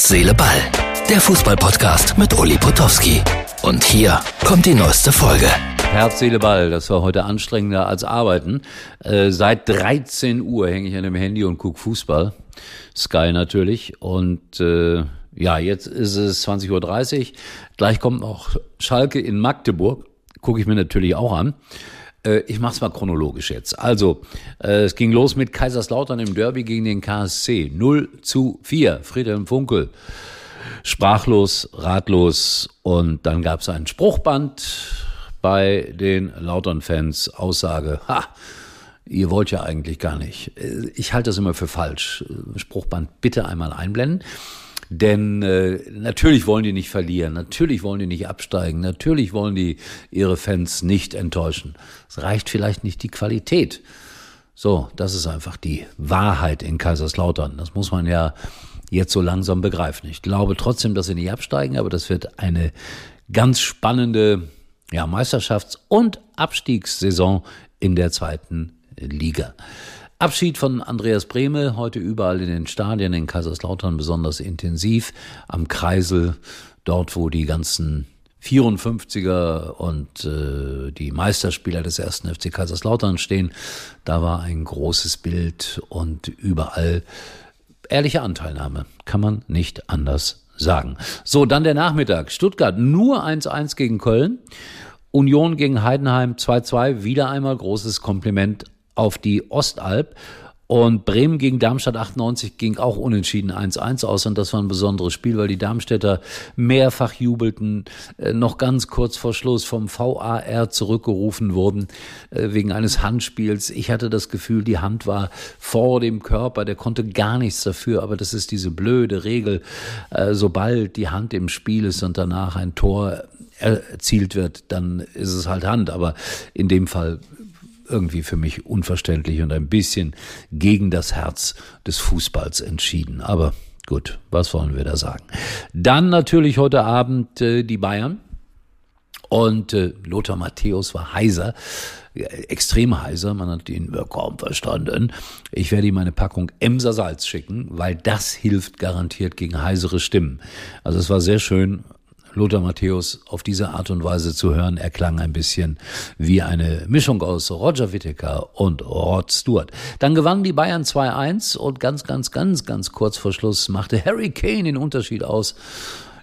Herz, Seele, Ball. Der Fußballpodcast mit Uli Potowski. Und hier kommt die neueste Folge. Herz, Seele, Ball, das war heute anstrengender als arbeiten. Äh, seit 13 Uhr hänge ich an dem Handy und gucke Fußball. Sky natürlich. Und äh, ja, jetzt ist es 20.30 Uhr. Gleich kommt noch Schalke in Magdeburg. Gucke ich mir natürlich auch an. Äh, ich mache es mal chronologisch jetzt. Also, äh, es ging los mit Kaiserslautern im Derby gegen den KSC. 0 zu 4. Friedhelm Funkel sprachlos, ratlos und dann gab es ein Spruchband bei den Lautern-Fans. Aussage, ha, ihr wollt ja eigentlich gar nicht. Äh, ich halte das immer für falsch. Spruchband bitte einmal einblenden. Denn äh, natürlich wollen die nicht verlieren, natürlich wollen die nicht absteigen, natürlich wollen die ihre Fans nicht enttäuschen. Es reicht vielleicht nicht die Qualität. So, das ist einfach die Wahrheit in Kaiserslautern. Das muss man ja jetzt so langsam begreifen. Ich glaube trotzdem, dass sie nicht absteigen, aber das wird eine ganz spannende ja, Meisterschafts- und Abstiegssaison in der zweiten Liga. Abschied von Andreas Brehme, heute überall in den Stadien, in Kaiserslautern besonders intensiv, am Kreisel, dort wo die ganzen 54er und äh, die Meisterspieler des ersten FC Kaiserslautern stehen. Da war ein großes Bild und überall ehrliche Anteilnahme, kann man nicht anders sagen. So, dann der Nachmittag. Stuttgart nur 1-1 gegen Köln. Union gegen Heidenheim 2-2. Wieder einmal großes Kompliment auf die Ostalb. Und Bremen gegen Darmstadt 98 ging auch unentschieden 1-1 aus. Und das war ein besonderes Spiel, weil die Darmstädter mehrfach jubelten, äh, noch ganz kurz vor Schluss vom VAR zurückgerufen wurden äh, wegen eines Handspiels. Ich hatte das Gefühl, die Hand war vor dem Körper, der konnte gar nichts dafür, aber das ist diese blöde Regel, äh, sobald die Hand im Spiel ist und danach ein Tor erzielt wird, dann ist es halt Hand, aber in dem Fall irgendwie für mich unverständlich und ein bisschen gegen das Herz des Fußballs entschieden. Aber gut, was wollen wir da sagen? Dann natürlich heute Abend äh, die Bayern. Und äh, Lothar Matthäus war heiser, extrem heiser, man hat ihn kaum verstanden. Ich werde ihm eine Packung Emser Salz schicken, weil das hilft garantiert gegen heisere Stimmen. Also es war sehr schön, Lothar Matthäus auf diese Art und Weise zu hören. Er klang ein bisschen wie eine Mischung aus Roger Whittaker und Rod Stewart. Dann gewannen die Bayern 2-1 und ganz, ganz, ganz, ganz kurz vor Schluss machte Harry Kane den Unterschied aus.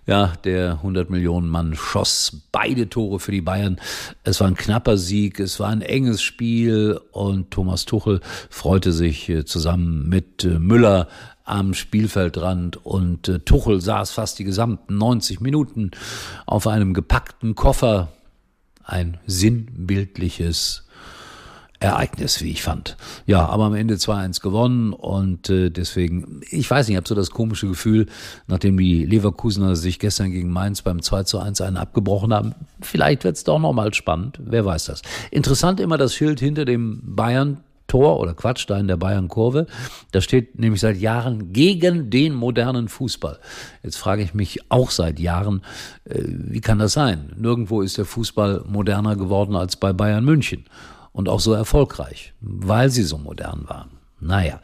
Ja, der 100 Millionen Mann schoss beide Tore für die Bayern. Es war ein knapper Sieg, es war ein enges Spiel und Thomas Tuchel freute sich äh, zusammen mit äh, Müller am Spielfeldrand und äh, Tuchel saß fast die gesamten 90 Minuten auf einem gepackten Koffer. Ein sinnbildliches Ereignis, wie ich fand. Ja, aber am Ende 2-1 gewonnen und äh, deswegen, ich weiß nicht, ich habe so das komische Gefühl, nachdem die Leverkusener sich gestern gegen Mainz beim 2 zu 1 einen abgebrochen haben, vielleicht wird's doch nochmal spannend, wer weiß das. Interessant immer das Schild hinter dem Bayern Tor oder Quatschstein der Bayern-Kurve. Da steht nämlich seit Jahren gegen den modernen Fußball. Jetzt frage ich mich auch seit Jahren, äh, wie kann das sein? Nirgendwo ist der Fußball moderner geworden als bei Bayern München und auch so erfolgreich, weil sie so modern waren. Naja,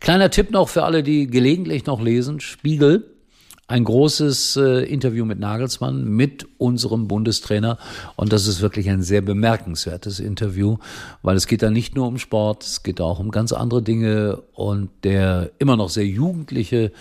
kleiner Tipp noch für alle, die gelegentlich noch lesen. Spiegel ein großes äh, Interview mit Nagelsmann, mit unserem Bundestrainer. Und das ist wirklich ein sehr bemerkenswertes Interview, weil es geht da nicht nur um Sport, es geht auch um ganz andere Dinge. Und der immer noch sehr jugendliche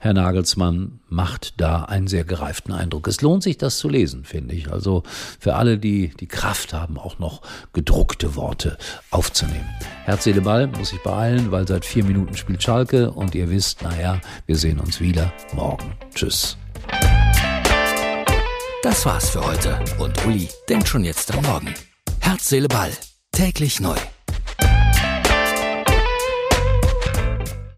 Herr Nagelsmann macht da einen sehr gereiften Eindruck. Es lohnt sich, das zu lesen, finde ich. Also für alle, die die Kraft haben, auch noch gedruckte Worte aufzunehmen. Herz, Seele, Ball muss ich beeilen, weil seit vier Minuten spielt Schalke und ihr wisst, naja, wir sehen uns wieder morgen. Tschüss. Das war's für heute und Uli denkt schon jetzt am Morgen. Herz, Seele, Ball. Täglich neu.